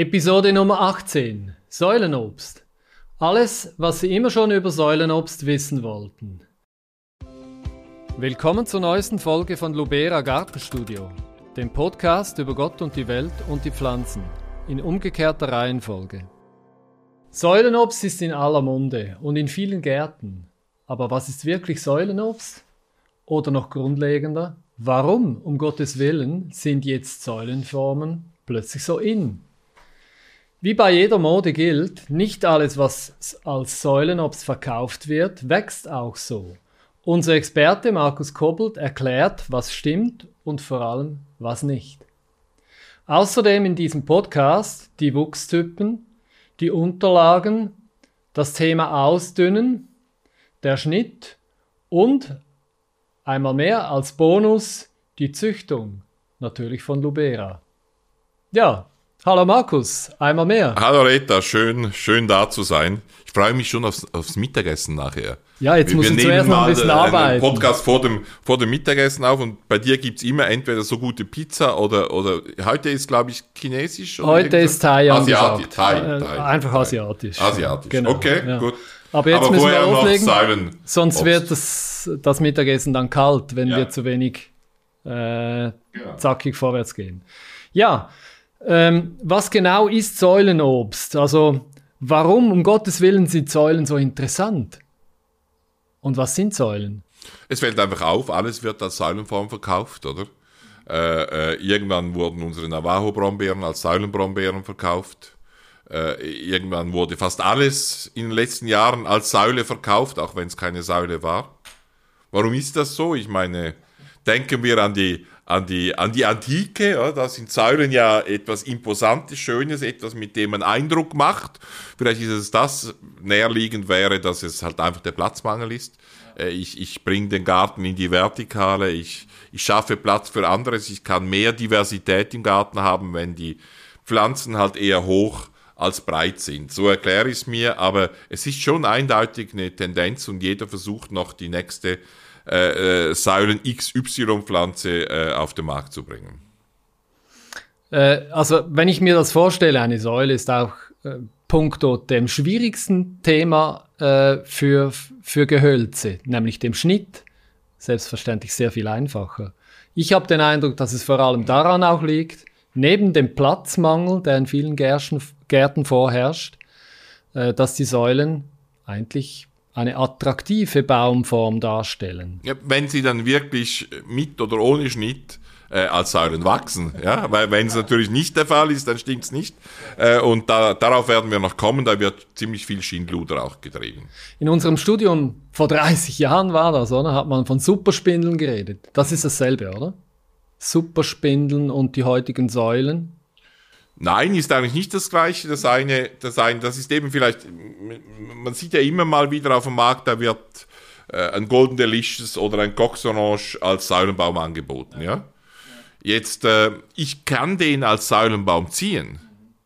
Episode Nummer 18. Säulenobst. Alles, was Sie immer schon über Säulenobst wissen wollten. Willkommen zur neuesten Folge von Lubera Gartenstudio, dem Podcast über Gott und die Welt und die Pflanzen, in umgekehrter Reihenfolge. Säulenobst ist in aller Munde und in vielen Gärten. Aber was ist wirklich Säulenobst? Oder noch grundlegender, warum, um Gottes Willen, sind jetzt Säulenformen plötzlich so in? Wie bei jeder Mode gilt, nicht alles, was als Säulenobst verkauft wird, wächst auch so. Unser Experte Markus Kobbelt erklärt, was stimmt und vor allem, was nicht. Außerdem in diesem Podcast die Wuchstypen, die Unterlagen, das Thema Ausdünnen, der Schnitt und einmal mehr als Bonus die Züchtung, natürlich von Lubera. Ja, Hallo Markus, einmal mehr. Hallo Rita, schön, schön da zu sein. Ich freue mich schon aufs, aufs Mittagessen nachher. Ja, jetzt muss ich zuerst noch ein bisschen arbeiten. Einen Podcast vor dem, vor dem Mittagessen auf und bei dir gibt es immer entweder so gute Pizza oder, oder heute ist, glaube ich, chinesisch. heute ist Thai Asiatisch. Thai, äh, Thai, Einfach Thai. asiatisch. Asiatisch, genau. okay, ja. gut. Aber jetzt Aber müssen wir loslegen, sonst wird das, das Mittagessen dann kalt, wenn ja. wir zu wenig äh, zackig vorwärts gehen. Ja, ähm, was genau ist Säulenobst? Also warum um Gottes Willen sind Säulen so interessant? Und was sind Säulen? Es fällt einfach auf, alles wird als Säulenform verkauft, oder? Äh, äh, irgendwann wurden unsere Navajo-Brombeeren als Säulenbrombeeren verkauft. Äh, irgendwann wurde fast alles in den letzten Jahren als Säule verkauft, auch wenn es keine Säule war. Warum ist das so? Ich meine, denken wir an die an die, an die Antike. Ja, da sind Säulen ja etwas Imposantes, Schönes, etwas, mit dem man Eindruck macht. Vielleicht ist es das, näherliegend wäre, dass es halt einfach der Platzmangel ist. Äh, ich, ich bringe den Garten in die Vertikale, ich, ich schaffe Platz für anderes, ich kann mehr Diversität im Garten haben, wenn die Pflanzen halt eher hoch als breit sind. So erkläre ich es mir, aber es ist schon eindeutig eine Tendenz und jeder versucht noch die nächste äh, äh, Säulen XY-Pflanze äh, auf den Markt zu bringen. Äh, also, wenn ich mir das vorstelle, eine Säule ist auch äh, puncto dem schwierigsten Thema äh, für, für Gehölze, nämlich dem Schnitt, selbstverständlich sehr viel einfacher. Ich habe den Eindruck, dass es vor allem daran auch liegt, neben dem Platzmangel, der in vielen Gärten, vorherrscht, dass die Säulen eigentlich eine attraktive Baumform darstellen. Ja, wenn sie dann wirklich mit oder ohne Schnitt äh, als Säulen wachsen. Ja? Weil wenn es natürlich nicht der Fall ist, dann stimmt es nicht. Äh, und da, darauf werden wir noch kommen, da wird ziemlich viel Schindluder auch getrieben. In unserem Studium vor 30 Jahren war das, oder? Hat man von Superspindeln geredet. Das ist dasselbe, oder? Superspindeln und die heutigen Säulen. Nein, ist eigentlich nicht das Gleiche. Das eine, das eine, das ist eben vielleicht, man sieht ja immer mal wieder auf dem Markt, da wird äh, ein Golden Delicious oder ein Cox Orange als Säulenbaum angeboten, ja. Jetzt, äh, ich kann den als Säulenbaum ziehen,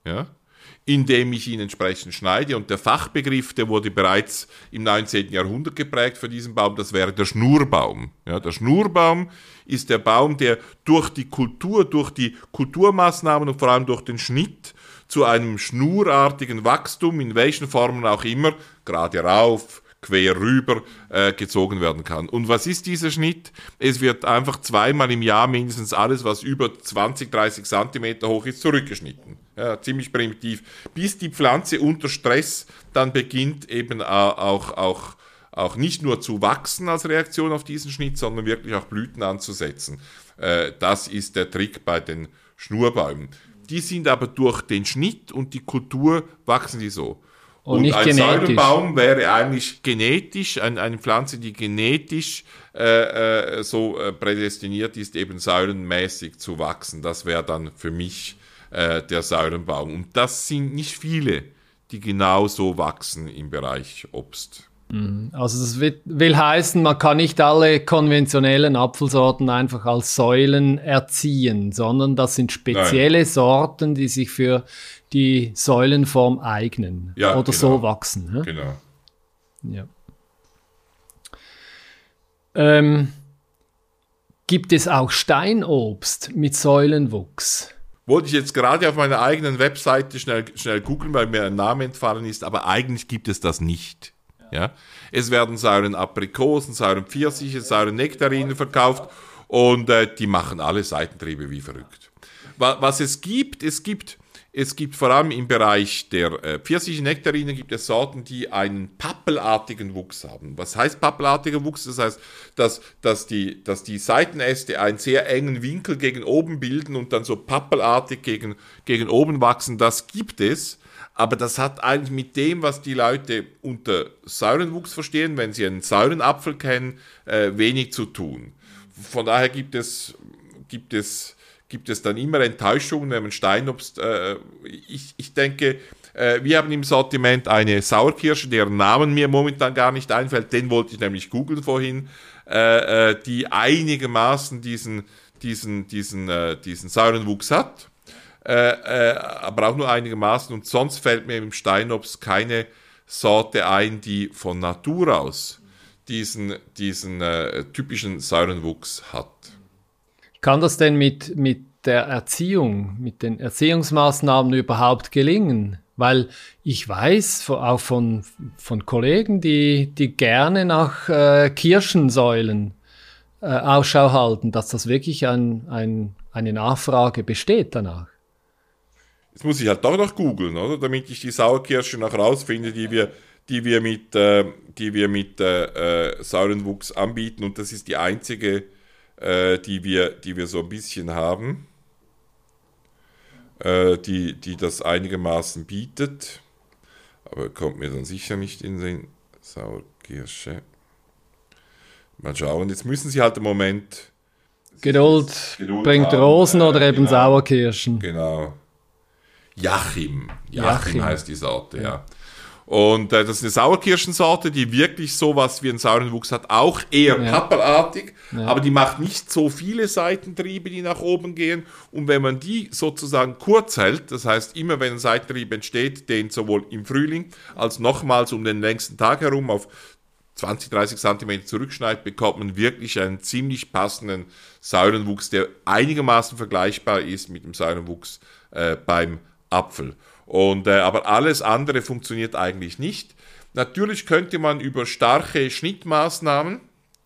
ja indem ich ihn entsprechend schneide. Und der Fachbegriff, der wurde bereits im 19. Jahrhundert geprägt für diesen Baum, das wäre der Schnurbaum. Ja, der Schnurbaum ist der Baum, der durch die Kultur, durch die Kulturmaßnahmen und vor allem durch den Schnitt zu einem schnurartigen Wachstum, in welchen Formen auch immer, gerade rauf, quer rüber äh, gezogen werden kann. Und was ist dieser Schnitt? Es wird einfach zweimal im Jahr mindestens alles, was über 20, 30 Zentimeter hoch ist, zurückgeschnitten. Ja, ziemlich primitiv. Bis die Pflanze unter Stress dann beginnt eben auch, auch, auch nicht nur zu wachsen als Reaktion auf diesen Schnitt, sondern wirklich auch Blüten anzusetzen. Äh, das ist der Trick bei den Schnurbäumen. Die sind aber durch den Schnitt und die Kultur wachsen die so. Und, und nicht ein genetisch. Wäre eigentlich genetisch, ein, eine Pflanze, die genetisch äh, äh, so äh, prädestiniert ist, eben säulenmäßig zu wachsen. Das wäre dann für mich äh, der Säulenbaum. Und das sind nicht viele, die genau so wachsen im Bereich Obst. Mhm. Also das will heißen, man kann nicht alle konventionellen Apfelsorten einfach als Säulen erziehen, sondern das sind spezielle Nein. Sorten, die sich für die Säulenform eignen ja, oder genau. so wachsen. Ne? Genau. Ja. Ähm, gibt es auch Steinobst mit Säulenwuchs? wollte ich jetzt gerade auf meiner eigenen Webseite schnell, schnell googeln, weil mir ein Name entfallen ist, aber eigentlich gibt es das nicht. Ja? Es werden sauren Aprikosen, sauren Pfirsiche, sauren Nektarinen verkauft und äh, die machen alle Seitentriebe wie verrückt. Was es gibt, es gibt es gibt vor allem im Bereich der äh, Pfirsich-Nektarinen gibt es Sorten, die einen pappelartigen Wuchs haben. Was heißt pappelartiger Wuchs? Das heißt, dass, dass, die, dass die Seitenäste einen sehr engen Winkel gegen oben bilden und dann so pappelartig gegen, gegen oben wachsen. Das gibt es. Aber das hat eigentlich mit dem, was die Leute unter Säurenwuchs verstehen, wenn sie einen Säurenapfel kennen, äh, wenig zu tun. Von daher gibt es, gibt es gibt es dann immer Enttäuschungen, wenn man Steinobst, äh, ich, ich denke, äh, wir haben im Sortiment eine Sauerkirsche, deren Namen mir momentan gar nicht einfällt, den wollte ich nämlich googeln vorhin, äh, äh die einigermaßen diesen, diesen, diesen, äh, diesen sauren Wuchs hat, äh, aber auch nur einigermaßen und sonst fällt mir im Steinobst keine Sorte ein, die von Natur aus diesen, diesen typischen sauren Wuchs hat. Kann das denn mit, mit der Erziehung, mit den Erziehungsmaßnahmen überhaupt gelingen? Weil ich weiß auch von, von Kollegen, die, die gerne nach äh, Kirchensäulen äh, Ausschau halten, dass das wirklich ein, ein, eine Nachfrage besteht danach. Jetzt muss ich halt doch noch googeln, oder? Damit ich die Sauerkirsche noch rausfinde, die wir, die wir mit, äh, die wir mit äh, äh Saurenwuchs anbieten. Und das ist die einzige äh, die, wir, die wir so ein bisschen haben, äh, die, die das einigermaßen bietet. Aber kommt mir dann sicher nicht in den Sauerkirsche. Mal schauen, jetzt müssen sie halt im Moment. Geduld, Geduld bringt haben, Rosen oder eben genau, Sauerkirschen. Genau. Jachim. Jachim. Jachim heißt die Sorte, ja. Und äh, das ist eine Sauerkirschensorte, die wirklich sowas wie einen sauren Wuchs hat, auch eher ja. pappelartig, ja. aber die macht nicht so viele Seitentriebe, die nach oben gehen. Und wenn man die sozusagen kurz hält, das heißt immer wenn ein Seitentrieb entsteht, den sowohl im Frühling als nochmals um den längsten Tag herum auf 20, 30 Zentimeter zurückschneidet, bekommt man wirklich einen ziemlich passenden Säulenwuchs, der einigermaßen vergleichbar ist mit dem Säulenwuchs äh, beim Apfel. Und, äh, aber alles andere funktioniert eigentlich nicht. Natürlich könnte man über starke Schnittmaßnahmen,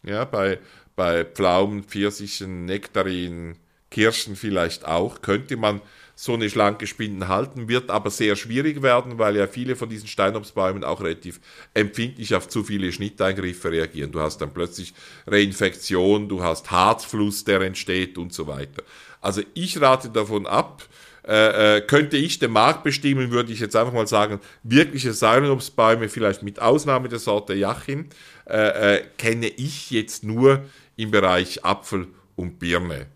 ja, bei, bei Pflaumen, Pfirsichen, Nektarinen, Kirschen vielleicht auch, könnte man so eine schlanke Spinden halten, wird aber sehr schwierig werden, weil ja viele von diesen Steinobstbäumen auch relativ empfindlich auf zu viele Schnitteingriffe reagieren. Du hast dann plötzlich Reinfektion, du hast Harzfluss, der entsteht und so weiter. Also ich rate davon ab, äh, äh, könnte ich den Markt bestimmen, würde ich jetzt einfach mal sagen, wirkliche Säulenobstbäume, vielleicht mit Ausnahme der Sorte Jachim, äh, äh, kenne ich jetzt nur im Bereich Apfel und Birne.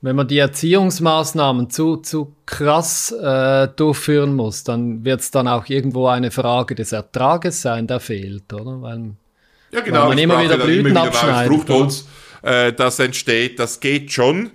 Wenn man die Erziehungsmaßnahmen zu, zu krass äh, durchführen muss, dann wird es dann auch irgendwo eine Frage des Ertrages sein, der fehlt, oder? Weil, ja, genau. Weil man immer wieder Blüten immer wieder abschneidet. Fruchtholz, äh, das entsteht, das geht schon.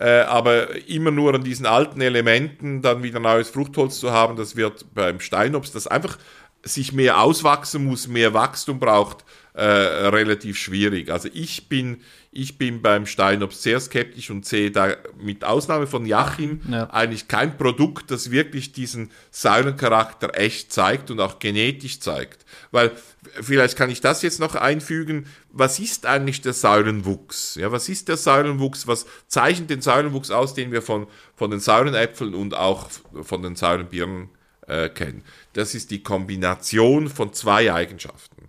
Äh, aber immer nur an diesen alten Elementen dann wieder neues Fruchtholz zu haben, das wird beim Steinobst, das einfach sich mehr auswachsen muss, mehr Wachstum braucht, äh, relativ schwierig. Also ich bin, ich bin beim Steinobst sehr skeptisch und sehe da mit Ausnahme von Jachim ja. eigentlich kein Produkt, das wirklich diesen Säulencharakter echt zeigt und auch genetisch zeigt. Weil vielleicht kann ich das jetzt noch einfügen. Was ist eigentlich der Säulenwuchs? Ja, was ist der Säulenwuchs? Was zeichnet den Säulenwuchs aus, den wir von, von den Säulenäpfeln und auch von den Säulenbirnen äh, kennen? Das ist die Kombination von zwei Eigenschaften.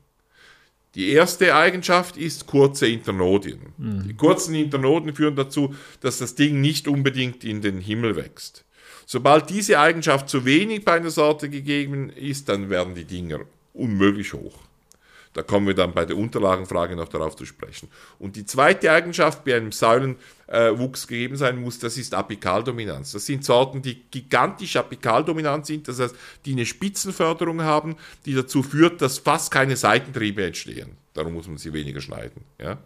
Die erste Eigenschaft ist kurze Internodien. Mhm. Die kurzen Internodien führen dazu, dass das Ding nicht unbedingt in den Himmel wächst. Sobald diese Eigenschaft zu wenig bei einer Sorte gegeben ist, dann werden die Dinger unmöglich hoch. Da kommen wir dann bei der Unterlagenfrage noch darauf zu sprechen. Und die zweite Eigenschaft, die einem Säulenwuchs äh, gegeben sein muss, das ist Apikaldominanz. Das sind Sorten, die gigantisch apikaldominant sind, das heißt, die eine Spitzenförderung haben, die dazu führt, dass fast keine Seitentriebe entstehen. Darum muss man sie weniger schneiden. Ja?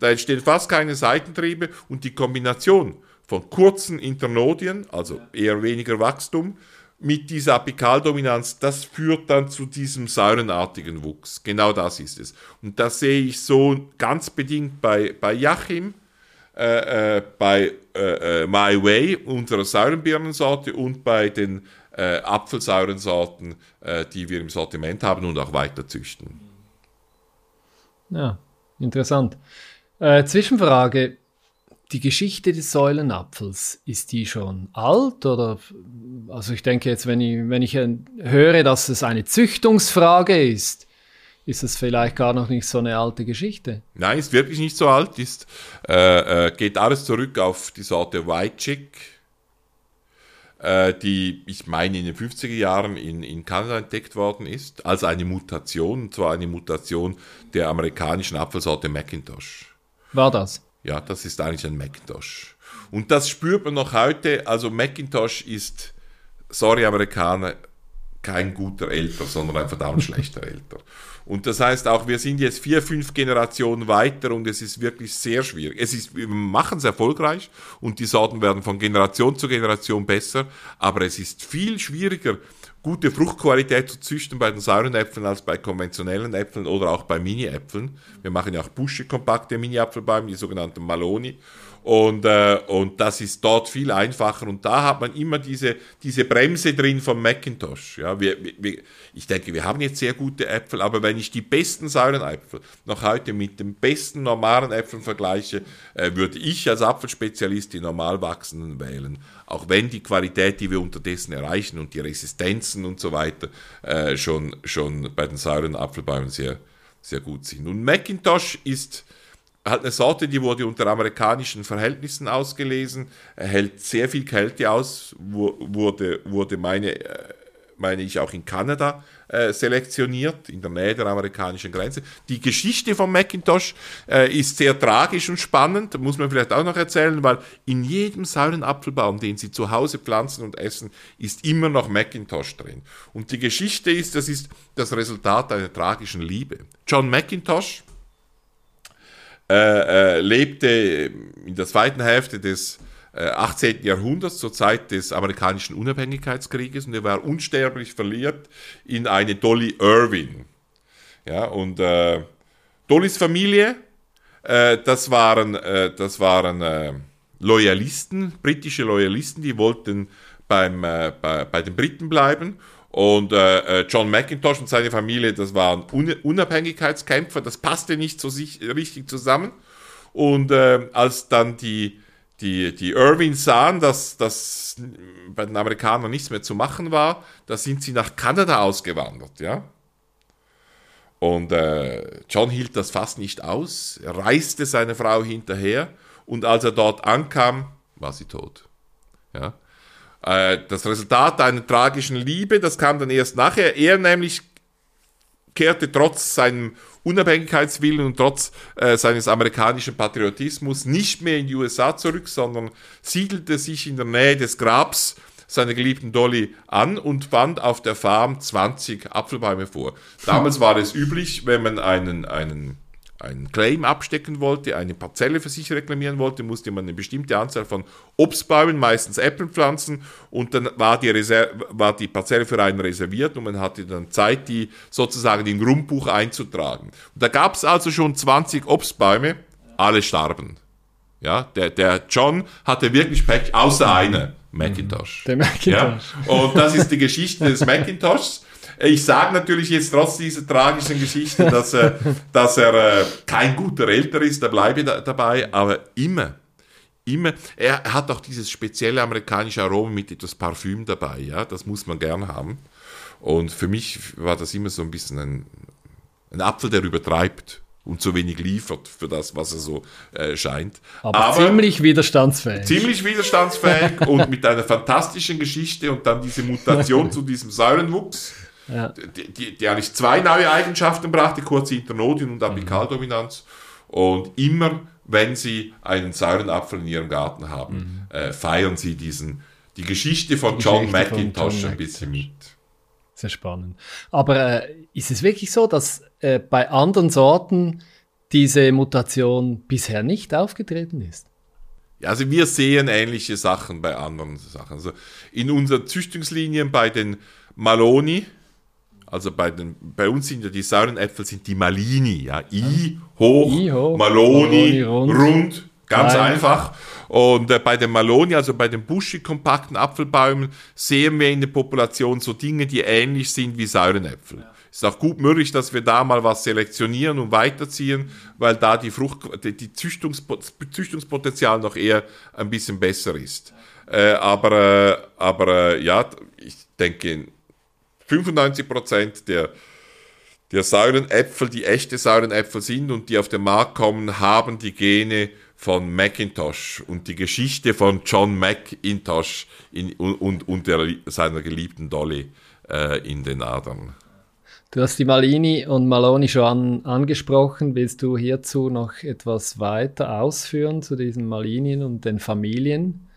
Da entstehen fast keine Seitentriebe und die Kombination von kurzen Internodien, also eher weniger Wachstum, mit dieser Apikaldominanz, das führt dann zu diesem säurenartigen Wuchs. Genau das ist es. Und das sehe ich so ganz bedingt bei, bei Jachim, äh, äh, bei äh, äh, My Way, unserer Säurenbirnensorte, und bei den äh, Apfelsäurensorten, äh, die wir im Sortiment haben und auch weiter züchten. Ja, interessant. Äh, Zwischenfrage. Die Geschichte des Säulenapfels, ist die schon alt oder also ich denke jetzt, wenn ich, wenn ich höre, dass es eine Züchtungsfrage ist, ist es vielleicht gar noch nicht so eine alte Geschichte. Nein, ist wirklich nicht so alt, ist, äh, äh, geht alles zurück auf die Sorte White Chick, äh, die, ich meine, in den 50er Jahren in, in Kanada entdeckt worden ist, als eine Mutation, und zwar eine Mutation der amerikanischen Apfelsorte Macintosh. War das? Ja, das ist eigentlich ein Macintosh. Und das spürt man noch heute, also Macintosh ist, sorry Amerikaner, kein guter Älter, sondern ein verdammt schlechter Älter. Und das heißt auch, wir sind jetzt vier, fünf Generationen weiter und es ist wirklich sehr schwierig. Es ist, wir machen es erfolgreich und die Sorten werden von Generation zu Generation besser, aber es ist viel schwieriger, gute Fruchtqualität zu züchten bei den sauren Äpfeln als bei konventionellen Äpfeln oder auch bei Mini-Äpfeln. Wir machen ja auch busche kompakte Mini-Apfelbäume, die sogenannten Maloni. Und, äh, und das ist dort viel einfacher. Und da hat man immer diese, diese Bremse drin vom Macintosh. Ja, wir, wir, ich denke, wir haben jetzt sehr gute Äpfel, aber wenn ich die besten sauren Äpfel noch heute mit den besten normalen Äpfeln vergleiche, äh, würde ich als Apfelspezialist die normal wachsenden wählen. Auch wenn die Qualität, die wir unterdessen erreichen und die Resistenzen und so weiter äh, schon, schon bei den sauren Apfelbäumen sehr, sehr gut sind. Und Macintosh ist hat eine Sorte, die wurde unter amerikanischen Verhältnissen ausgelesen, hält sehr viel Kälte aus, wurde, wurde meine, äh, meine ich auch in Kanada äh, selektioniert, in der Nähe der amerikanischen Grenze. Die Geschichte von Macintosh äh, ist sehr tragisch und spannend, muss man vielleicht auch noch erzählen, weil in jedem sauren Apfelbaum, den Sie zu Hause pflanzen und essen, ist immer noch Macintosh drin. Und die Geschichte ist, das ist das Resultat einer tragischen Liebe. John Macintosh, äh, äh, lebte in der zweiten Hälfte des äh, 18. Jahrhunderts, zur Zeit des amerikanischen Unabhängigkeitskrieges, und er war unsterblich verliebt in eine Dolly Irwin. Ja, und äh, Dollys Familie, äh, das waren, äh, das waren Loyalisten, britische Loyalisten, die wollten beim, bei, bei den Briten bleiben und äh, äh, John McIntosh und seine Familie, das waren Un Unabhängigkeitskämpfer, das passte nicht so sich, richtig zusammen. Und äh, als dann die, die, die Irwins sahen, dass das bei den Amerikanern nichts mehr zu machen war, da sind sie nach Kanada ausgewandert, ja. Und äh, John hielt das fast nicht aus, reiste seine Frau hinterher und als er dort ankam, war sie tot. Ja. Äh, das Resultat einer tragischen Liebe, das kam dann erst nachher. Er nämlich kehrte trotz seinem Unabhängigkeitswillen und trotz äh, seines amerikanischen Patriotismus nicht mehr in die USA zurück, sondern siedelte sich in der Nähe des Grabs seiner geliebten Dolly an und fand auf der Farm 20 Apfelbäume vor. Damals war es üblich, wenn man einen, einen einen Claim abstecken wollte, eine Parzelle für sich reklamieren wollte, musste man eine bestimmte Anzahl von Obstbäumen, meistens Äpfeln pflanzen und dann war die, Reser war die Parzelle für einen reserviert und man hatte dann Zeit, die sozusagen im Grundbuch einzutragen. Und da gab es also schon 20 Obstbäume, alle starben. Ja, der, der John hatte wirklich Pech, außer einer, Macintosh. Der Macintosh. Ja, und das ist die Geschichte des Macintoshs. Ich sage natürlich jetzt trotz dieser tragischen Geschichte, dass er, dass er äh, kein guter Älter ist, da bleibe ich da, dabei, aber immer, immer, er hat auch dieses spezielle amerikanische Aroma mit etwas Parfüm dabei, ja, das muss man gern haben. Und für mich war das immer so ein bisschen ein, ein Apfel, der übertreibt und zu wenig liefert für das, was er so äh, scheint. Aber, Aber, ziemlich widerstandsfähig. Ziemlich widerstandsfähig und mit einer fantastischen Geschichte und dann diese Mutation zu diesem Säurenwuchs ja. die, die, die, eigentlich zwei neue Eigenschaften brachte, kurze Internodien und Apikaldominanz. Und immer, wenn sie einen sauren Apfel in ihrem Garten haben, mhm. äh, feiern sie diesen, die Geschichte von die John McIntosh ein bisschen mit. Sehr spannend. Aber äh, ist es wirklich so, dass äh, bei anderen Sorten diese Mutation bisher nicht aufgetreten ist? Ja, also wir sehen ähnliche Sachen bei anderen Sachen. Also in unseren Züchtungslinien bei den Maloni, also bei, den, bei uns sind ja die sauren Äpfel sind die Malini, ja. I, hoch, I, hoch Maloni, Maloni, rund. rund. Ganz Nein. einfach. Und äh, bei den Maloni, also bei den buschig-kompakten Apfelbäumen, sehen wir in der Population so Dinge, die ähnlich sind wie Säurenäpfel. Ja. Ist auch gut möglich, dass wir da mal was selektionieren und weiterziehen, weil da die Frucht, die, die Züchtungspotenzial noch eher ein bisschen besser ist. Äh, aber äh, aber äh, ja, ich denke, 95 Prozent der der sauren die echte sauren Äpfel sind und die auf den Markt kommen, haben die Gene von Macintosh und die Geschichte von John McIntosh in, und, und der, seiner geliebten Dolly äh, in den Adern. Du hast die Malini und Maloni schon an, angesprochen. Willst du hierzu noch etwas weiter ausführen zu diesen Malinien und den Familien,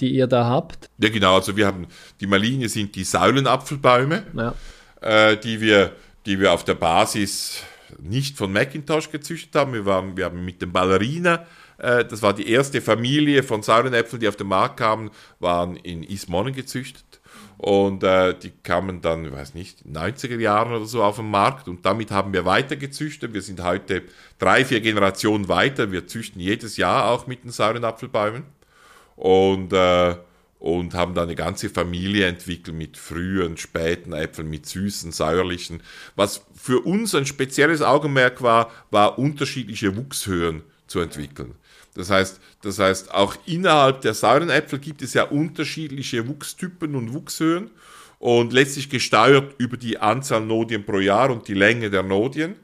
die ihr da habt? Ja, genau. Also wir haben, die Malinien sind die Säulenapfelbäume, ja. äh, die wir die wir auf der Basis nicht von Macintosh gezüchtet haben. Wir, waren, wir haben mit dem Ballerina, äh, das war die erste Familie von Saurenäpfeln, die auf den Markt kamen, waren in Ismonnen gezüchtet. Und äh, die kamen dann, ich weiß nicht, in den 90er Jahren oder so auf den Markt. Und damit haben wir weiter gezüchtet. Wir sind heute drei, vier Generationen weiter. Wir züchten jedes Jahr auch mit den Saurenapfelbäumen. Und äh, und haben da eine ganze Familie entwickelt mit frühen, späten Äpfeln, mit süßen, säuerlichen. Was für uns ein spezielles Augenmerk war, war unterschiedliche Wuchshöhen zu entwickeln. Das heißt, das heißt, auch innerhalb der sauren Äpfel gibt es ja unterschiedliche Wuchstypen und Wuchshöhen und letztlich gesteuert über die Anzahl Nodien pro Jahr und die Länge der Nodien.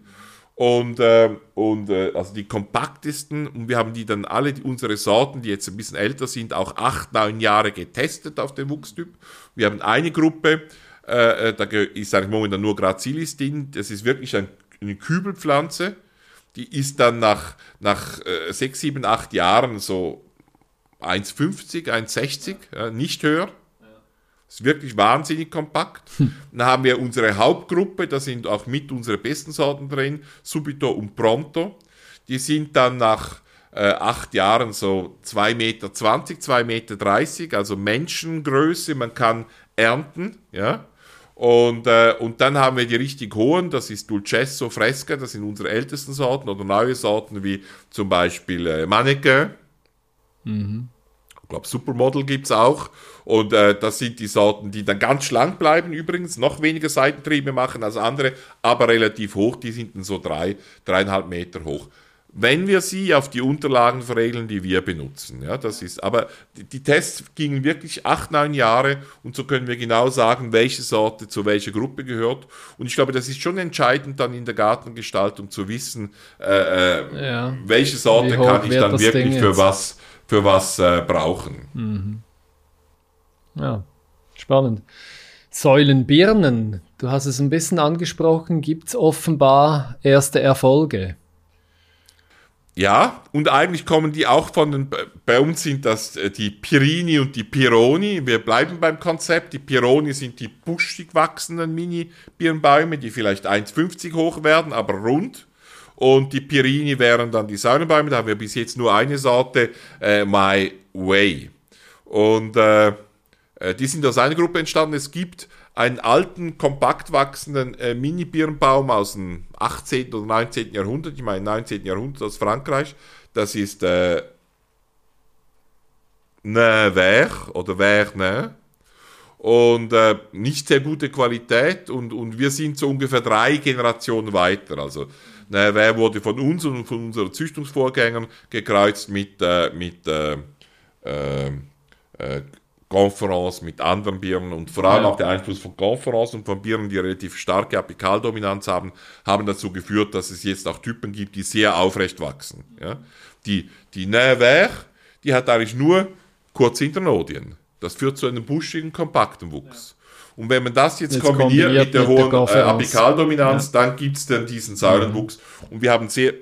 Und, äh, und äh, also die kompaktesten, und wir haben die dann alle, die, unsere Sorten, die jetzt ein bisschen älter sind, auch acht, neun Jahre getestet auf den Wuchstyp. Wir haben eine Gruppe, äh, äh da ist eigentlich momentan nur Gracilis drin, das ist wirklich ein, eine Kübelpflanze, die ist dann nach, nach äh, sechs, sieben, acht Jahren so 1,50, 1,60, ja, nicht höher. Ist wirklich wahnsinnig kompakt. Hm. Dann haben wir unsere Hauptgruppe, da sind auch mit unsere besten Sorten drin, Subito und Pronto. Die sind dann nach äh, acht Jahren so 2,20 Meter, 2,30 Meter, also Menschengröße, man kann ernten, ja. Und, äh, und dann haben wir die richtig hohen, das ist Dulcesso, Fresca, das sind unsere ältesten Sorten oder neue Sorten wie zum Beispiel äh, Mannequin. Mhm. Ich glaube, Supermodel gibt es auch. Und äh, das sind die Sorten, die dann ganz schlank bleiben übrigens, noch weniger Seitentriebe machen als andere, aber relativ hoch. Die sind dann so drei, dreieinhalb Meter hoch. Wenn wir sie auf die Unterlagen verregeln, die wir benutzen. Ja, das ist, aber die, die Tests gingen wirklich acht, neun Jahre und so können wir genau sagen, welche Sorte zu welcher Gruppe gehört. Und ich glaube, das ist schon entscheidend dann in der Gartengestaltung zu wissen, äh, äh ja. welche Sorte kann ich dann wirklich für was, für was äh, brauchen. Mhm. Ja, spannend. Säulenbirnen, du hast es ein bisschen angesprochen, gibt es offenbar erste Erfolge. Ja, und eigentlich kommen die auch von den, bei uns sind das äh, die Pirini und die Pironi. Wir bleiben beim Konzept. Die Pironi sind die buschig wachsenden Mini-Birnbäume, die vielleicht 1,50 hoch werden, aber rund. Und die Pirini wären dann die Säulenbäume. Da haben wir bis jetzt nur eine Sorte, äh, My Way. Und äh, die sind aus einer Gruppe entstanden. Es gibt einen alten, kompakt wachsenden äh, Mini-Birnbaum aus dem 18. oder 19. Jahrhundert, ich meine 19. Jahrhundert aus Frankreich. Das ist äh, Vert oder Vert und äh, nicht sehr gute Qualität und, und wir sind so ungefähr drei Generationen weiter. Also Vert wurde von uns und von unseren Züchtungsvorgängern gekreuzt mit, äh, mit äh, äh, äh Konferenz mit anderen Birnen und vor allem ja. auch der Einfluss von Konferenz und von Birnen, die relativ starke Apikaldominanz haben, haben dazu geführt, dass es jetzt auch Typen gibt, die sehr aufrecht wachsen. Ja? Die, die Nevers, die hat eigentlich nur kurze Internodien. Das führt zu einem buschigen, kompakten Wuchs. Ja. Und wenn man das jetzt, jetzt kombiniert, kombiniert, mit der mit hohen der äh, Apikaldominanz, ja. dann gibt es dann diesen Säulenwuchs. Und wir haben sehr,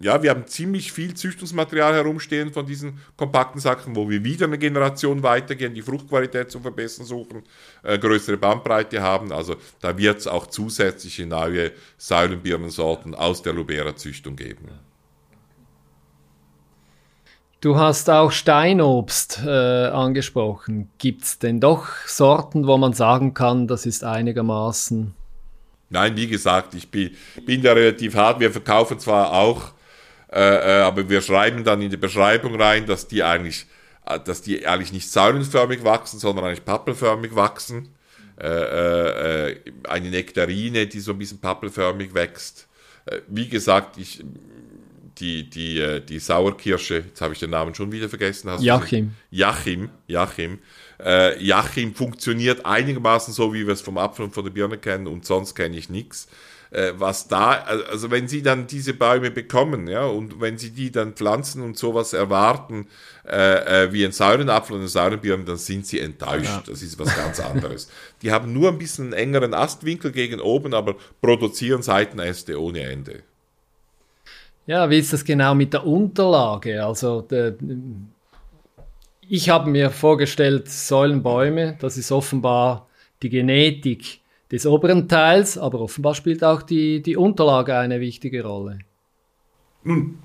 ja, wir haben ziemlich viel Züchtungsmaterial herumstehen von diesen kompakten Sachen, wo wir wieder eine Generation weitergehen, die Fruchtqualität zu verbessern suchen, äh, größere Bandbreite haben. Also da wird es auch zusätzliche neue Säulenbirnensorten aus der Lubera-Züchtung geben. Du hast auch Steinobst äh, angesprochen. Gibt es denn doch Sorten, wo man sagen kann, das ist einigermaßen Nein, wie gesagt, ich bin, bin da relativ hart. Wir verkaufen zwar auch Äh, äh, aber wir schreiben dann in die Beschreibung rein, dass die eigentlich, äh, dass die eigentlich nicht säulenförmig wachsen, sondern eigentlich pappelförmig wachsen. Äh, äh, eine Nektarine, die so ein bisschen pappelförmig wächst. wie gesagt, ich, die, die, die Sauerkirsche, jetzt habe ich den Namen schon wieder vergessen. Hast Joachim. Joachim, Joachim. Äh, Joachim funktioniert einigermaßen so, wie wir es vom Apfel und von der Birne kennen und sonst kenne ich nichts äh, was da, also wenn sie dann diese Bäume bekommen, ja, und wenn sie die dann pflanzen und sowas erwarten, äh, äh, wie ein Säurenapfel und ein Säurenbirne, dann sind sie enttäuscht. Ja. Das ist was ganz anderes. die haben nur ein bisschen einen engeren Astwinkel gegen oben, aber produzieren Seitenäste ohne Ende. Ja, wie ist das genau mit der Unterlage? Also der, ich habe mir vorgestellt, Säulenbäume, das ist offenbar die Genetik des oberen Teils, aber offenbar spielt auch die, die Unterlage eine wichtige Rolle. Nun,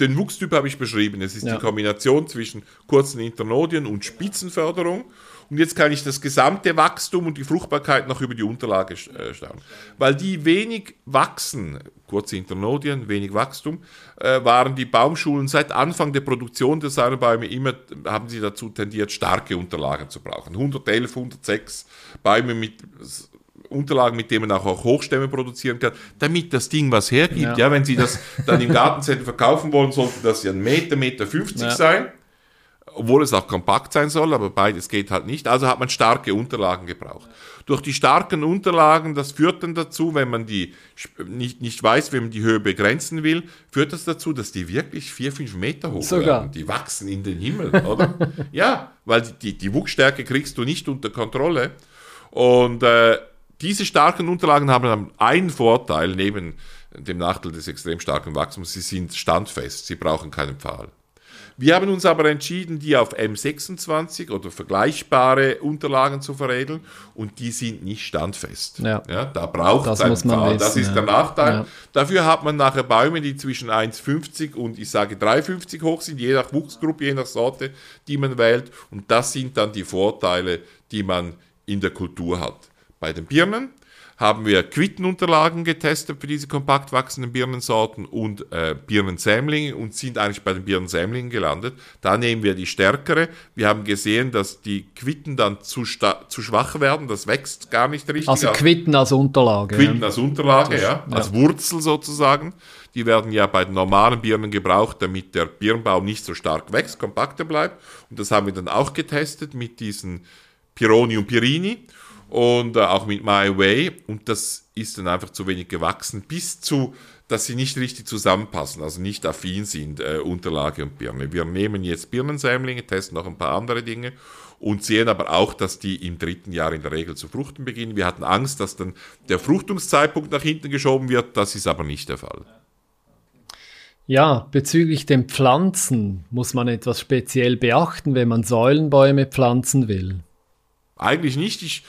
den Wuchstyp habe ich beschrieben. Es ist ja. die Kombination zwischen kurzen Internodien und Spitzenförderung. Und jetzt kann ich das gesamte Wachstum und die Fruchtbarkeit noch über die Unterlage äh, schauen. Weil die wenig wachsen, kurze Internodien, wenig Wachstum, äh, waren die Baumschulen seit Anfang der Produktion der Säurebäume immer, haben sie dazu tendiert, starke Unterlagen zu brauchen. 111, 106 Bäume mit Unterlagen, mit denen man auch Hochstämme produzieren kann, damit das Ding was hergibt. Ja. ja wenn Sie das dann im Gartencenter verkaufen wollen, sollte das ja ein Meter, Meter 50 ja. sein, obwohl es auch kompakt sein soll, aber beides geht halt nicht. Also hat man starke Unterlagen gebraucht. Durch die starken Unterlagen, das führt dann dazu, wenn man die nicht, nicht weiß, wenn man die Höhe begrenzen will, führt das dazu, dass die wirklich vier, fünf Meter hoch Sogar. werden. Die wachsen in den Himmel, oder? ja, weil die, die Wuchsstärke kriegst du nicht unter Kontrolle. Und äh, diese starken Unterlagen haben einen Vorteil neben dem Nachteil des extrem starken Wachstums, sie sind standfest, sie brauchen keinen Pfahl. Wir haben uns aber entschieden, die auf M26 oder vergleichbare Unterlagen zu veredeln und die sind nicht standfest. Ja. ja da braucht es einen Pfahl. Wissen, das ist ja. der Nachteil. Ja. Dafür hat man nachher Bäume, die zwischen 1,50 und ich sage 3,50 hoch sind, je nach Wuchsgruppe, je nach Sorte, die man wählt. Und das sind dann die Vorteile, die man in der Kultur hat. Bei den Birnen haben wir Quittenunterlagen getestet für diese kompakt wachsenden Birnensorten und äh, Birnensämlinge und sind eigentlich bei den Birnensämlingen gelandet. Da nehmen wir die stärkere. Wir haben gesehen, dass die Quitten dann zu, zu schwach werden. Das wächst gar nicht richtig. Also Quitten als Unterlage. Quitten ja. als Unterlage, ja. Als ja. Wurzel sozusagen. Die werden ja bei den normalen Birnen gebraucht, damit der Birnbaum nicht so stark wächst, kompakter bleibt. Und das haben wir dann auch getestet mit diesen Pironi und Pirini und äh, auch mit My Way und das ist dann einfach zu wenig gewachsen, bis zu, dass sie nicht richtig zusammenpassen, also nicht affin sind, äh, Unterlage und Birne. Wir nehmen jetzt Birnensämlinge, testen noch ein paar andere Dinge und sehen aber auch, dass die im dritten Jahr in der Regel zu fruchten beginnen. Wir hatten Angst, dass dann der Fruchtungszeitpunkt nach hinten geschoben wird, das ist aber nicht der Fall. Ja, bezüglich den Pflanzen muss man etwas speziell beachten, wenn man Säulenbäume pflanzen will. Eigentlich nicht. Ich,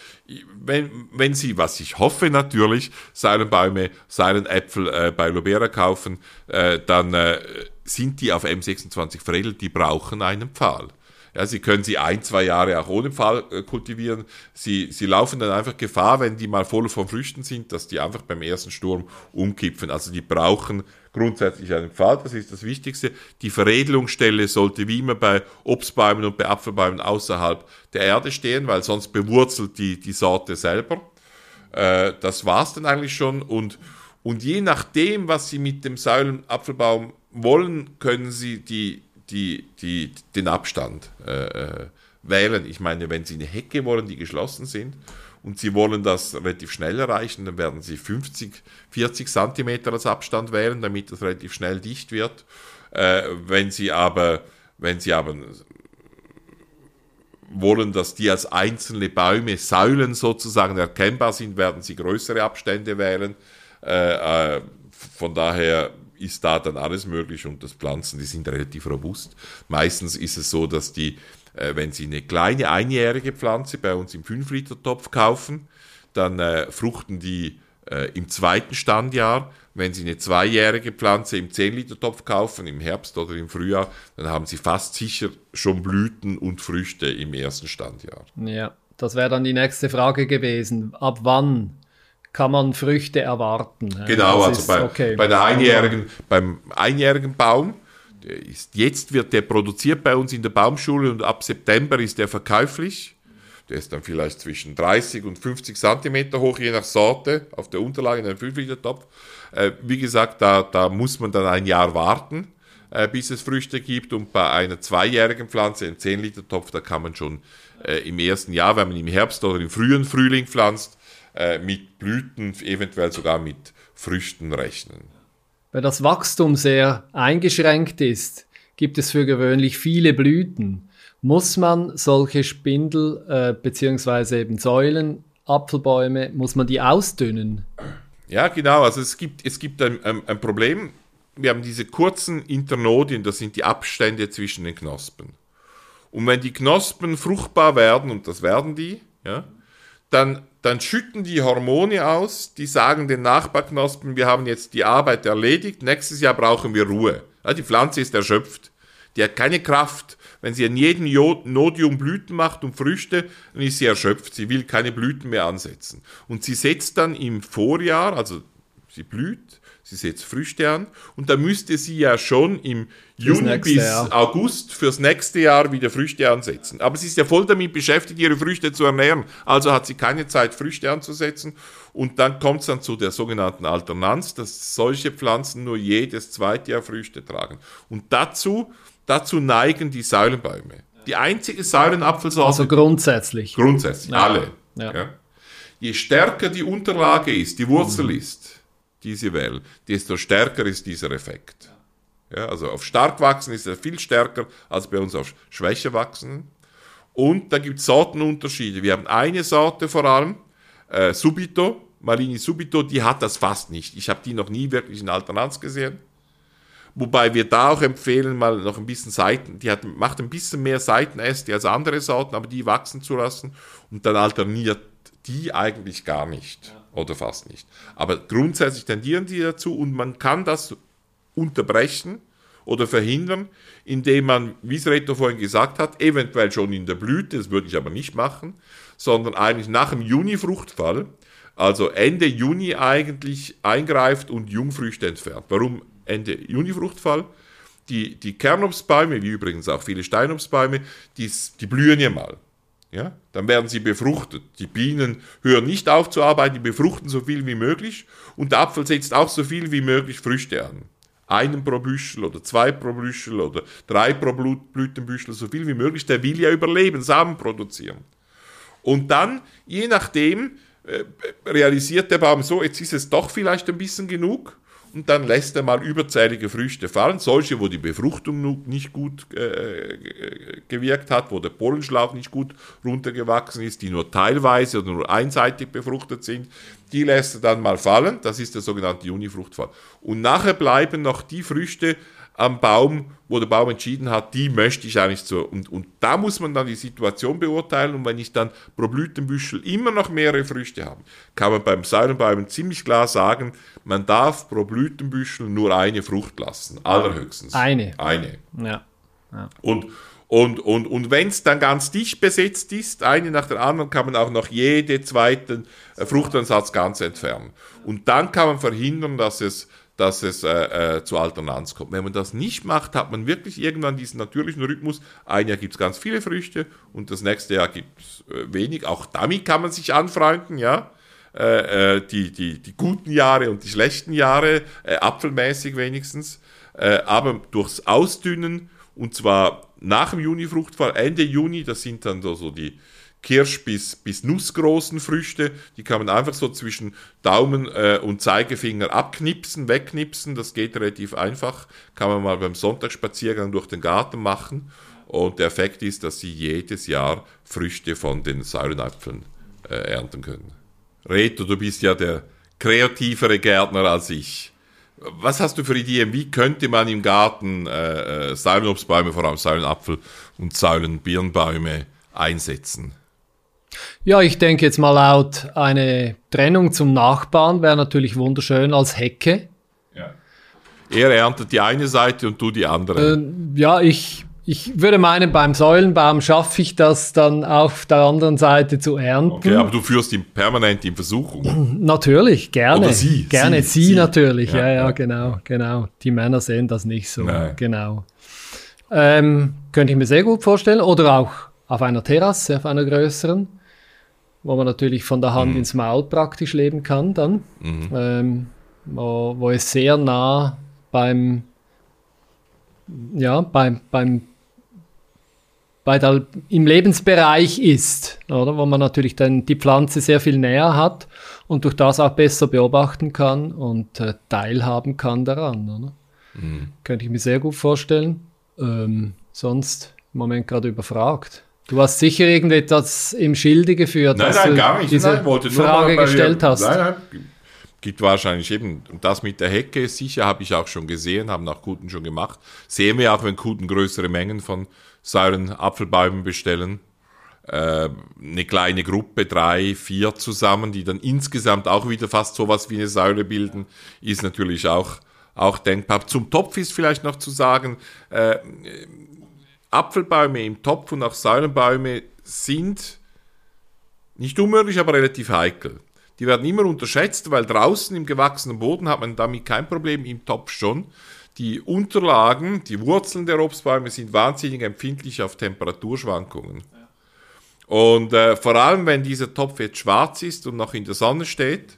wenn, wenn Sie, was ich hoffe natürlich, Seilenbäume, Seilenäpfel äh, bei Lobera kaufen, äh, dann äh, sind die auf M26 veredelt, die brauchen einen Pfahl. Ja, sie können sie ein, zwei Jahre auch ohne Pfahl äh, kultivieren. Sie, sie laufen dann einfach Gefahr, wenn die mal voll von Früchten sind, dass die einfach beim ersten Sturm umkippen. Also die brauchen grundsätzlich einen Pfahl, das ist das Wichtigste. Die Veredelungsstelle sollte wie immer bei Obstbäumen und bei Apfelbäumen außerhalb der Erde stehen, weil sonst bewurzelt die, die Sorte selber. Äh, das war's dann eigentlich schon und und je nachdem, was Sie mit dem Säulenapfelbaum wollen, können Sie die, die, die, den Abstand äh, äh, wählen. Ich meine, wenn Sie eine Hecke wollen, die geschlossen sind und Sie wollen das relativ schnell erreichen, dann werden Sie 50, 40 Zentimeter als Abstand wählen, damit das relativ schnell dicht wird. Äh, wenn Sie aber, wenn Sie aber wollen, dass die als einzelne Bäume, Säulen sozusagen erkennbar sind, werden Sie größere Abstände wählen. Äh, äh, von daher ist da dann alles möglich und das Pflanzen, die sind relativ robust. Meistens ist es so, dass die, äh, wenn sie eine kleine einjährige Pflanze bei uns im 5-Liter-Topf kaufen, dann äh, fruchten die äh, im zweiten Standjahr. Wenn Sie eine zweijährige Pflanze im 10-Liter-Topf kaufen, im Herbst oder im Frühjahr, dann haben Sie fast sicher schon Blüten und Früchte im ersten Standjahr. Ja, das wäre dann die nächste Frage gewesen. Ab wann kann man Früchte erwarten. Genau, das also bei, okay. bei der einjährigen, beim einjährigen Baum, ist, jetzt wird der produziert bei uns in der Baumschule und ab September ist der verkäuflich. Der ist dann vielleicht zwischen 30 und 50 Zentimeter hoch, je nach Sorte, auf der Unterlage in einem 5-Liter-Topf. Äh, wie gesagt, da, da muss man dann ein Jahr warten, äh, bis es Früchte gibt. Und bei einer zweijährigen Pflanze, einem 10-Liter-Topf, da kann man schon äh, im ersten Jahr, wenn man im Herbst oder im frühen Frühling pflanzt, äh, mit Blüten, eventuell sogar mit Früchten rechnen. Weil das Wachstum sehr eingeschränkt ist, gibt es für gewöhnlich viele Blüten. Muss man solche Spindel äh, bzw. eben Säulen, Apfelbäume, muss man die ausdünnen? Ja, genau. Also es gibt, es gibt ein, ein, ein Problem. Wir haben diese kurzen Internodien, das sind die Abstände zwischen den Knospen. Und wenn die Knospen fruchtbar werden, und das werden die, ja, dann, dann schütten die Hormone aus, die sagen den Nachbarknospen, wir haben jetzt die Arbeit erledigt, nächstes Jahr brauchen wir Ruhe. Ja, die Pflanze ist erschöpft, die hat keine Kraft. Wenn sie an jedem Nodium Blüten macht und Früchte, dann ist sie erschöpft, sie will keine Blüten mehr ansetzen. Und sie setzt dann im Vorjahr, also sie blüht, sie setzt Früchte an und da müsste sie ja schon im Juni bis Jahr. August fürs nächste Jahr wieder Früchte ansetzen. Aber sie ist ja voll damit beschäftigt, ihre Früchte zu ernähren. Also hat sie keine Zeit, Früchte anzusetzen. Und dann kommt es dann zu der sogenannten Alternanz, dass solche Pflanzen nur jedes zweite Jahr Früchte tragen. Und dazu, dazu neigen die Säulenbäume. Die einzige Säulenapfelsorte. Also grundsätzlich. Grundsätzlich, ja. alle. Ja. Ja. Je stärker die Unterlage ist, die Wurzel mhm. ist, die sie wählen, desto stärker ist dieser Effekt. Ja, also auf stark wachsen ist er viel stärker als bei uns auf schwächer wachsen. Und da gibt es Sortenunterschiede. Wir haben eine Sorte vor allem, äh, Subito, Malini Subito, die hat das fast nicht. Ich habe die noch nie wirklich in Alternanz gesehen. Wobei wir da auch empfehlen, mal noch ein bisschen Seiten, die hat, macht ein bisschen mehr Seitenäste als andere Sorten, aber die wachsen zu lassen und dann alterniert die eigentlich gar nicht. Ja oder fast nicht. Aber grundsätzlich tendieren die dazu und man kann das unterbrechen oder verhindern, indem man, wie es Reto vorhin gesagt hat, eventuell schon in der Blüte, das würde ich aber nicht machen, sondern eigentlich nach dem Juni-Fruchtfall, also Ende Juni eigentlich eingreift und Jungfrüchte entfernt. Warum Ende Juni-Fruchtfall? Die, die Kernobstbäume, wie übrigens auch viele Steinobstbäume, die, die blühen ja mal. Ja, dann werden sie befruchtet. Die Bienen hören nicht auf zu arbeiten, die befruchten so viel wie möglich und der Apfel setzt auch so viel wie möglich Früchte an. Einen pro Büschel oder zwei pro Büschel oder drei pro Blütenbüschel, so viel wie möglich. Der will ja überleben, Samen produzieren. Und dann, je nachdem, äh, realisiert der Baum so, jetzt ist es doch vielleicht ein bisschen genug und dann lässt er mal überzählige Früchte fallen, solche, wo die Befruchtung nicht gut äh, gewirkt hat, wo der Pollenschlauch nicht gut runtergewachsen ist, die nur teilweise oder nur einseitig befruchtet sind, die lässt er dann mal fallen, das ist der sogenannte Junifruchtfall. Und nachher bleiben noch die Früchte, am Baum, wo der Baum entschieden hat, die möchte ich eigentlich so. Und, und da muss man dann die Situation beurteilen. Und wenn ich dann pro Blütenbüschel immer noch mehrere Früchte habe, kann man beim Säulenbaum ziemlich klar sagen, man darf pro Blütenbüschel nur eine Frucht lassen. Allerhöchstens. Eine. Eine. Ja. ja. Und und, und, und wenn es dann ganz dicht besetzt ist, eine nach der anderen, kann man auch noch jede zweiten äh, Fruchtansatz ganz entfernen. Und dann kann man verhindern, dass es dass es äh, äh, zu Alternanz kommt. Wenn man das nicht macht, hat man wirklich irgendwann diesen natürlichen Rhythmus. Ein Jahr gibt es ganz viele Früchte und das nächste Jahr gibt es äh, wenig. Auch damit kann man sich anfreunden, ja. Äh, äh, die, die, die guten Jahre und die schlechten Jahre, äh, apfelmäßig wenigstens. aber durchs Ausdünnen und zwar nach dem Junifruchtfall, Ende Juni, das sind dann so, so die, Kirsch- bis, bis Nussgroßen Früchte. Die kann man einfach so zwischen Daumen äh, und Zeigefinger abknipsen, wegknipsen. Das geht relativ einfach. Kann man mal beim Sonntagsspaziergang durch den Garten machen. Und der Effekt ist, dass Sie jedes Jahr Früchte von den Säulenapfeln äh, ernten können. Reto, du bist ja der kreativere Gärtner als ich. Was hast du für Ideen? Wie könnte man im Garten äh, äh Säulenobstbäume, vor allem Säulenapfel und Säulenbirnbäume einsetzen? Ja, ich denke jetzt mal laut, eine Trennung zum Nachbarn wäre natürlich wunderschön als Hecke. Ja. Er erntet die eine Seite und du die andere. Äh, ja, ich, ich würde meinen, beim Säulenbaum schaffe ich das dann auf der anderen Seite zu ernten. Okay, aber du führst ihn permanent in Versuchung. Natürlich, gerne. Oder sie. Gerne, sie, sie, sie. natürlich. Ja, ja, ja, genau, genau. Die Männer sehen das nicht so. Nein. Genau. Ähm, könnte ich mir sehr gut vorstellen. Oder auch auf einer Terrasse, auf einer größeren, wo man natürlich von der Hand mhm. ins Maul praktisch leben kann dann. Mhm. Ähm, wo, wo es sehr nah beim ja, beim, beim bei der, im Lebensbereich ist, oder? Wo man natürlich dann die Pflanze sehr viel näher hat und durch das auch besser beobachten kann und äh, teilhaben kann daran, oder? Mhm. Könnte ich mir sehr gut vorstellen. Ähm, sonst im Moment gerade überfragt. Du hast sicher irgendetwas im Schilde geführt, nein, nein, gar nicht. diese nein, Frage gestellt hast. Nein, nein, gibt wahrscheinlich eben, und das mit der Hecke, sicher habe ich auch schon gesehen, haben auch Kuten schon gemacht. Sehen wir auch, wenn Kuten größere Mengen von Säuren Apfelbäumen bestellen. Äh, eine kleine Gruppe, drei, vier zusammen, die dann insgesamt auch wieder fast sowas wie eine Säule bilden, ist natürlich auch, auch denkbar. Zum Topf ist vielleicht noch zu sagen, äh, Apfelbäume im Topf und auch Säulenbäume sind nicht unmöglich, aber relativ heikel. Die werden immer unterschätzt, weil draußen im gewachsenen Boden hat man damit kein Problem, im Topf schon. Die Unterlagen, die Wurzeln der Obstbäume sind wahnsinnig empfindlich auf Temperaturschwankungen. Und äh, vor allem, wenn dieser Topf jetzt schwarz ist und noch in der Sonne steht,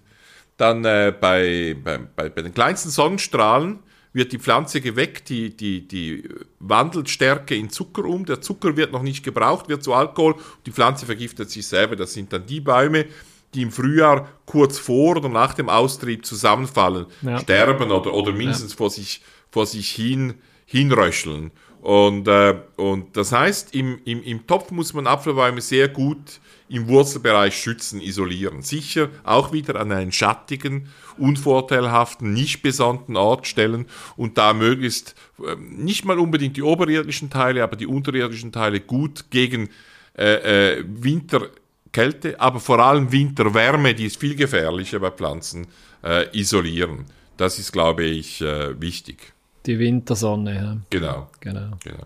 dann äh, bei, bei, bei, bei den kleinsten Sonnenstrahlen wird die Pflanze geweckt, die, die, die wandelt Stärke in Zucker um, der Zucker wird noch nicht gebraucht, wird zu Alkohol, die Pflanze vergiftet sich selber. Das sind dann die Bäume, die im Frühjahr kurz vor oder nach dem Austrieb zusammenfallen, ja. sterben oder, oder mindestens ja. vor, sich, vor sich hin, hinröcheln. Und, äh, und das heißt, im, im, im Topf muss man Apfelbäume sehr gut im Wurzelbereich schützen, isolieren. Sicher auch wieder an einen schattigen, unvorteilhaften, nicht besonnten Ort stellen und da möglichst äh, nicht mal unbedingt die oberirdischen Teile, aber die unterirdischen Teile gut gegen äh, äh, Winter Kälte, aber vor allem Winterwärme, die ist viel gefährlicher bei Pflanzen, äh, isolieren. Das ist, glaube ich, äh, wichtig. Die Wintersonne, ja. Genau. genau. genau.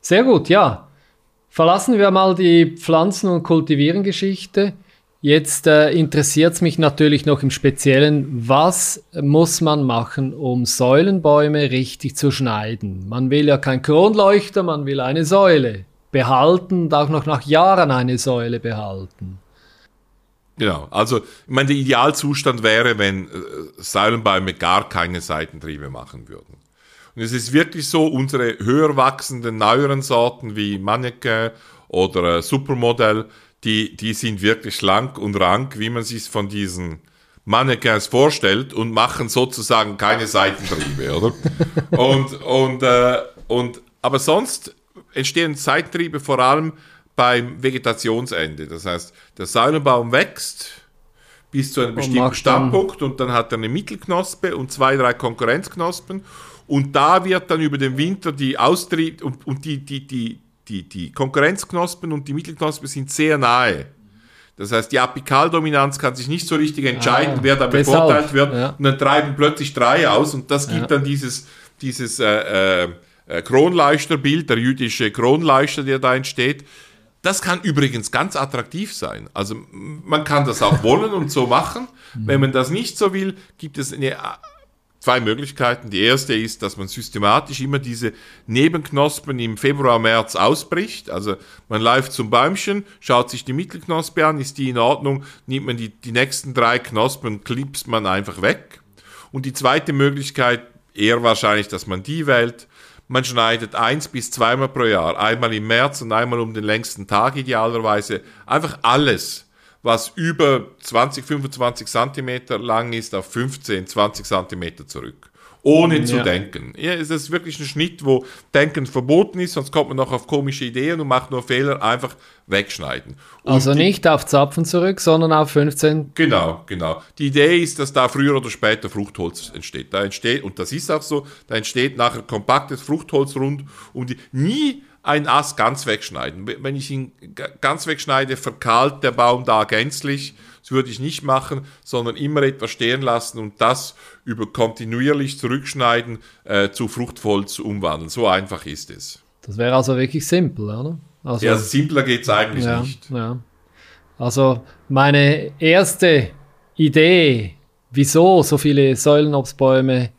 Sehr gut, ja. Verlassen wir mal die Pflanzen- und Kultivieren-Geschichte. Jetzt äh, interessiert es mich natürlich noch im Speziellen, was muss man machen, um Säulenbäume richtig zu schneiden? Man will ja kein Kronleuchter, man will eine Säule behalten und auch noch nach Jahren eine Säule behalten. Genau, also ich meine, der Idealzustand wäre, wenn äh, Säulenbäume gar keine Seitentriebe machen würden. Und es ist wirklich so, unsere höher wachsenden, neueren Sorten wie Mannequin oder äh, Supermodell, die, die sind wirklich schlank und rank, wie man sich von diesen Mannequins vorstellt und machen sozusagen keine Seitentriebe, oder? und, und, äh, und, aber sonst entstehen Seitentriebe vor allem beim Vegetationsende. Das heißt, der Säulenbaum wächst bis zu einem bestimmten Standpunkt und dann hat er eine Mittelknospe und zwei, drei Konkurrenzknospen und da wird dann über den Winter die Austrieb und, und die, die, die, die, die Konkurrenzknospen und die Mittelknospe sind sehr nahe. Das heißt, die Apikaldominanz kann sich nicht so richtig entscheiden, ah, wer da bevorteilt wird. Ja. Und dann treiben plötzlich drei aus und das gibt ja. dann dieses, dieses äh, äh, äh, Kronleuchterbild, der jüdische Kronleuchter, der da entsteht. Das kann übrigens ganz attraktiv sein. Also man kann das auch wollen und so machen. Wenn man das nicht so will, gibt es eine, zwei Möglichkeiten. Die erste ist, dass man systematisch immer diese Nebenknospen im Februar, März ausbricht. Also man läuft zum Bäumchen, schaut sich die Mittelknospe an, ist die in Ordnung, nimmt man die, die nächsten drei Knospen, klipst man einfach weg. Und die zweite Möglichkeit, eher wahrscheinlich, dass man die wählt, man schneidet eins bis zweimal pro Jahr, einmal im März und einmal um den längsten Tag idealerweise, einfach alles, was über 20, 25 Zentimeter lang ist, auf 15, 20 Zentimeter zurück ohne ja. zu denken. Ja, es ist wirklich ein Schnitt, wo Denken verboten ist, sonst kommt man noch auf komische Ideen und macht nur Fehler, einfach wegschneiden. Und also nicht auf Zapfen zurück, sondern auf 15. Genau, genau. Die Idee ist, dass da früher oder später Fruchtholz entsteht. Da entsteht, und das ist auch so, da entsteht nachher kompaktes Fruchtholz rund um die, nie ein Ast ganz wegschneiden. Wenn ich ihn ganz wegschneide, verkahlt der Baum da gänzlich das würde ich nicht machen, sondern immer etwas stehen lassen und das über kontinuierlich zurückschneiden äh, zu Fruchtholz umwandeln. So einfach ist es. Das wäre also wirklich simpel, oder? Also, ja, simpler geht es eigentlich ja, nicht. Ja. Also meine erste Idee, wieso so viele Säulenobstbäume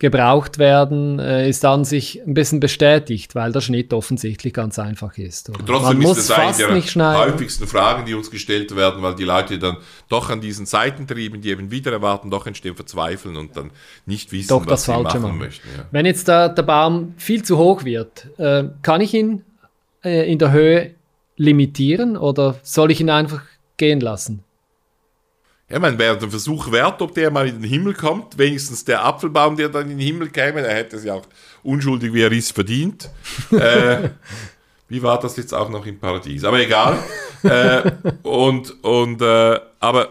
gebraucht werden, äh, ist an sich ein bisschen bestätigt, weil der Schnitt offensichtlich ganz einfach ist. Oder? Trotzdem Man ist das eine der häufigsten Fragen, die uns gestellt werden, weil die Leute dann doch an diesen Seitentrieben, die eben wieder erwarten, doch entstehen, verzweifeln und dann nicht wissen, doch was sie machen, machen möchten. Ja. Wenn jetzt der, der Baum viel zu hoch wird, äh, kann ich ihn äh, in der Höhe limitieren oder soll ich ihn einfach gehen lassen? Ja, man wäre der Versuch wert, ob der mal in den Himmel kommt. Wenigstens der Apfelbaum, der dann in den Himmel käme, der hätte es ja auch unschuldig wie er ist verdient. äh, wie war das jetzt auch noch im Paradies? Aber egal. äh, und, und, äh, aber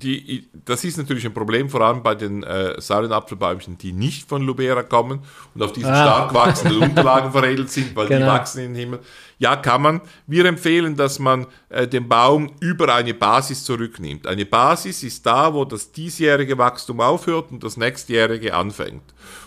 die, das ist natürlich ein Problem, vor allem bei den äh, Säulenapfelbäumchen, die nicht von Lubera kommen und auf diesen ah. stark wachsenden Unterlagen veredelt sind, weil genau. die wachsen in den Himmel. Ja, kann man. Wir empfehlen, dass man äh, den Baum über eine Basis zurücknimmt. Eine Basis ist da, wo das diesjährige Wachstum aufhört und das nächstjährige anfängt.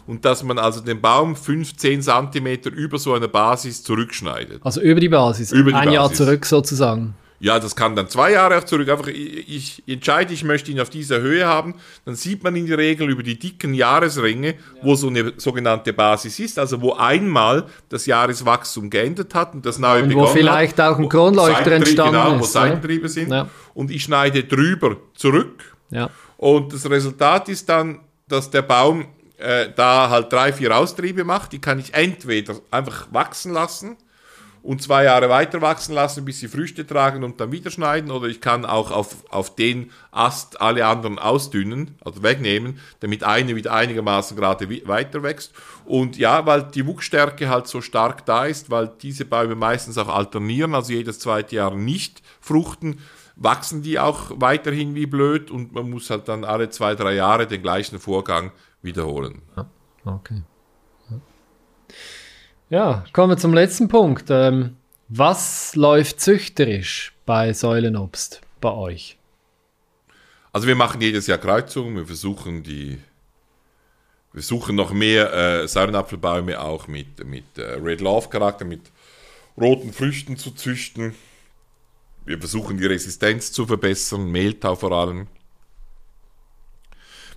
Und dass man also den Baum 15 Zentimeter über so eine Basis zurückschneidet. Also über die Basis, über die ein Basis. Jahr zurück sozusagen. Ja, das kann dann zwei Jahre auch zurück. Einfach, ich, entscheide, ich möchte ihn auf dieser Höhe haben. Dann sieht man in der Regel über die dicken Jahresringe, wo so eine sogenannte Basis ist, also wo einmal das Jahreswachstum geendet hat und das neue und begonnen wo vielleicht hat, auch ein Kronleuchter entstanden genau, ist. Wo Seitentriebe sind. Ja. Und ich schneide drüber zurück. Ja. Und das Resultat ist dann, dass der Baum äh, da halt drei, vier Austriebe macht. Die kann ich entweder einfach wachsen lassen und zwei Jahre weiter wachsen lassen, bis sie Früchte tragen und dann wieder schneiden. Oder ich kann auch auf, auf den Ast alle anderen ausdünnen, also wegnehmen, damit eine wieder einigermaßen gerade weiter wächst. Und ja, weil die Wuchsstärke halt so stark da ist, weil diese Bäume meistens auch alternieren, also jedes zweite Jahr nicht fruchten, wachsen die auch weiterhin wie blöd und man muss halt dann alle zwei, drei Jahre den gleichen Vorgang wiederholen. Okay. Ja, kommen wir zum letzten Punkt. Ähm, was läuft züchterisch bei Säulenobst bei euch? Also wir machen jedes Jahr Kreuzungen, wir versuchen die, wir suchen noch mehr äh, Säulenapfelbäume auch mit, mit äh, Red Love Charakter, mit roten Früchten zu züchten. Wir versuchen die Resistenz zu verbessern, Mehltau vor allem.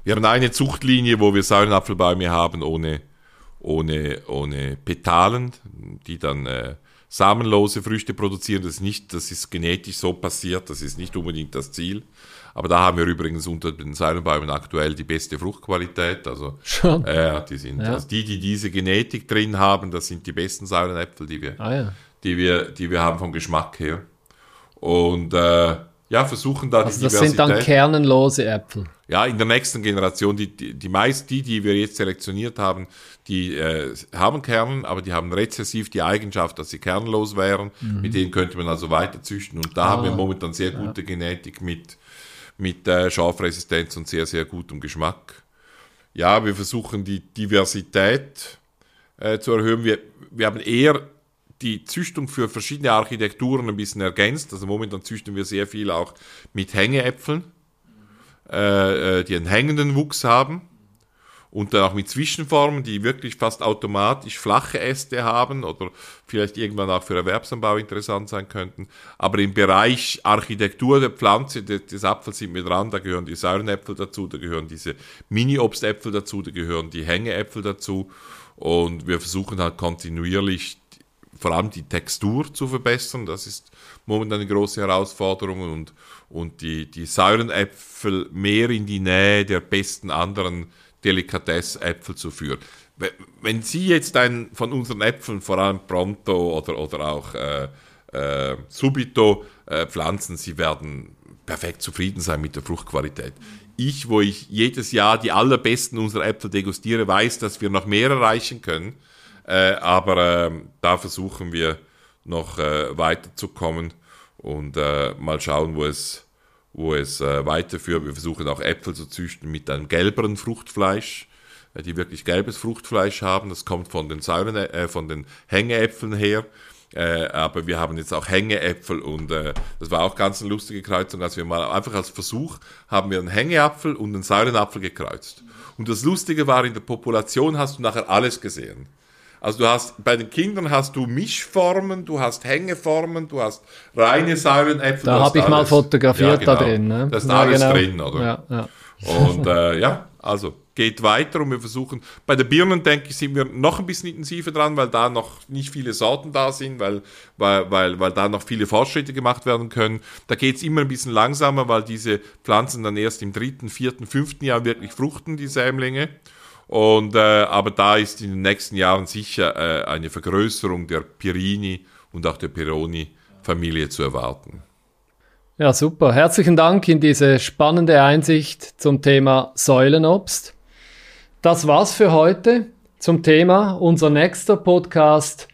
Wir haben eine Zuchtlinie, wo wir Säulenapfelbäume haben ohne ohne, ohne Petalen, die dann äh, samenlose Früchte produzieren. Das ist nicht, das ist genetisch so passiert, das ist nicht unbedingt das Ziel. Aber da haben wir übrigens unter den Seilenbäumen aktuell die beste Fruchtqualität. Also Schon. Äh, die sind ja. also die, die diese Genetik drin haben, das sind die besten Säulenäpfel, die wir, ah, ja. die wir, die wir haben vom Geschmack her. Und äh, ja, versuchen da also die das Diversität. Das sind dann kernenlose Äpfel. Ja, in der nächsten Generation, die, die, die meist die, die wir jetzt selektioniert haben, die äh, haben Kernen, aber die haben rezessiv die Eigenschaft, dass sie kernlos wären. Mhm. Mit denen könnte man also weiter züchten. Und da ah, haben wir momentan sehr gute ja. Genetik mit, mit äh, Schafresistenz und sehr, sehr gutem Geschmack. Ja, wir versuchen die Diversität äh, zu erhöhen. Wir, wir haben eher die Züchtung für verschiedene Architekturen ein bisschen ergänzt. Also momentan züchten wir sehr viel auch mit Hängeäpfeln, äh, äh, die einen hängenden Wuchs haben. Und dann auch mit Zwischenformen, die wirklich fast automatisch flache Äste haben oder vielleicht irgendwann auch für Erwerbsanbau interessant sein könnten. Aber im Bereich Architektur der Pflanze, des, Apfels sind wir dran, da gehören die Säurenäpfel dazu, da gehören diese Mini-Obstäpfel dazu, da gehören die Hängeäpfel dazu. Und wir versuchen halt kontinuierlich vor allem die Textur zu verbessern. Das ist momentan eine große Herausforderung und, und die, die Säurenäpfel mehr in die Nähe der besten anderen Delikatessäpfel zu führen. Wenn Sie jetzt einen von unseren Äpfeln, vor allem Pronto oder, oder auch äh, äh, Subito, äh, pflanzen, Sie werden perfekt zufrieden sein mit der Fruchtqualität. Ich, wo ich jedes Jahr die allerbesten unserer Äpfel degustiere, weiß, dass wir noch mehr erreichen können äh, aber äh, da versuchen wir noch äh, weiterzukommen und äh, mal schauen, wo es, wo es äh, weiterführt. Wir versuchen auch Äpfel zu züchten mit einem gelberen Fruchtfleisch, äh, die wirklich gelbes Fruchtfleisch haben. Das kommt von den, Säuren, äh, von den Hängeäpfeln her. Äh, aber wir haben jetzt auch Hängeäpfel und äh, das war auch ganz eine lustige Kreuzung, als wir mal einfach als Versuch haben wir einen Hängeapfel und einen Säurenapfel gekreuzt. Und das Lustige war, in der Population hast du nachher alles gesehen. Also du hast bei den Kindern hast du Mischformen, du hast Hängeformen, du hast reine Säulenäpfel. Da habe ich alles. mal fotografiert ja, genau. da drin. Ne? Da ist ja, alles genau. drin, oder? Ja. Und äh, ja, also geht weiter und wir versuchen, bei den Birnen denke ich, sind wir noch ein bisschen intensiver dran, weil da noch nicht viele Sorten da sind, weil, weil, weil, weil da noch viele Fortschritte gemacht werden können. Da geht es immer ein bisschen langsamer, weil diese Pflanzen dann erst im dritten, vierten, fünften Jahr wirklich fruchten, die Sämlinge. Und, äh, aber da ist in den nächsten Jahren sicher äh, eine Vergrößerung der Pirini und auch der Pironi-Familie zu erwarten. Ja, super. Herzlichen Dank in diese spannende Einsicht zum Thema Säulenobst. Das war's für heute zum Thema. Unser nächster Podcast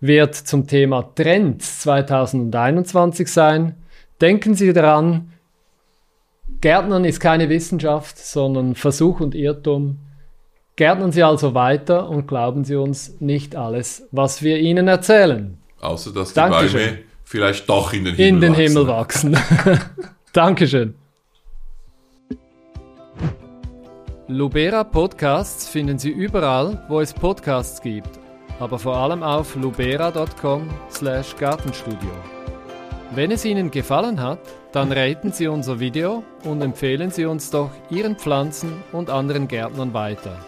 wird zum Thema Trends 2021 sein. Denken Sie daran, Gärtnern ist keine Wissenschaft, sondern Versuch und Irrtum. Gärtnern Sie also weiter und glauben Sie uns nicht alles, was wir Ihnen erzählen. Außer dass die Dankeschön. Bäume vielleicht doch in den Himmel in den wachsen. Himmel wachsen. Dankeschön. Lubera Podcasts finden Sie überall, wo es Podcasts gibt, aber vor allem auf lubera.com/gartenstudio. Wenn es Ihnen gefallen hat, dann raten Sie unser Video und empfehlen Sie uns doch Ihren Pflanzen und anderen Gärtnern weiter.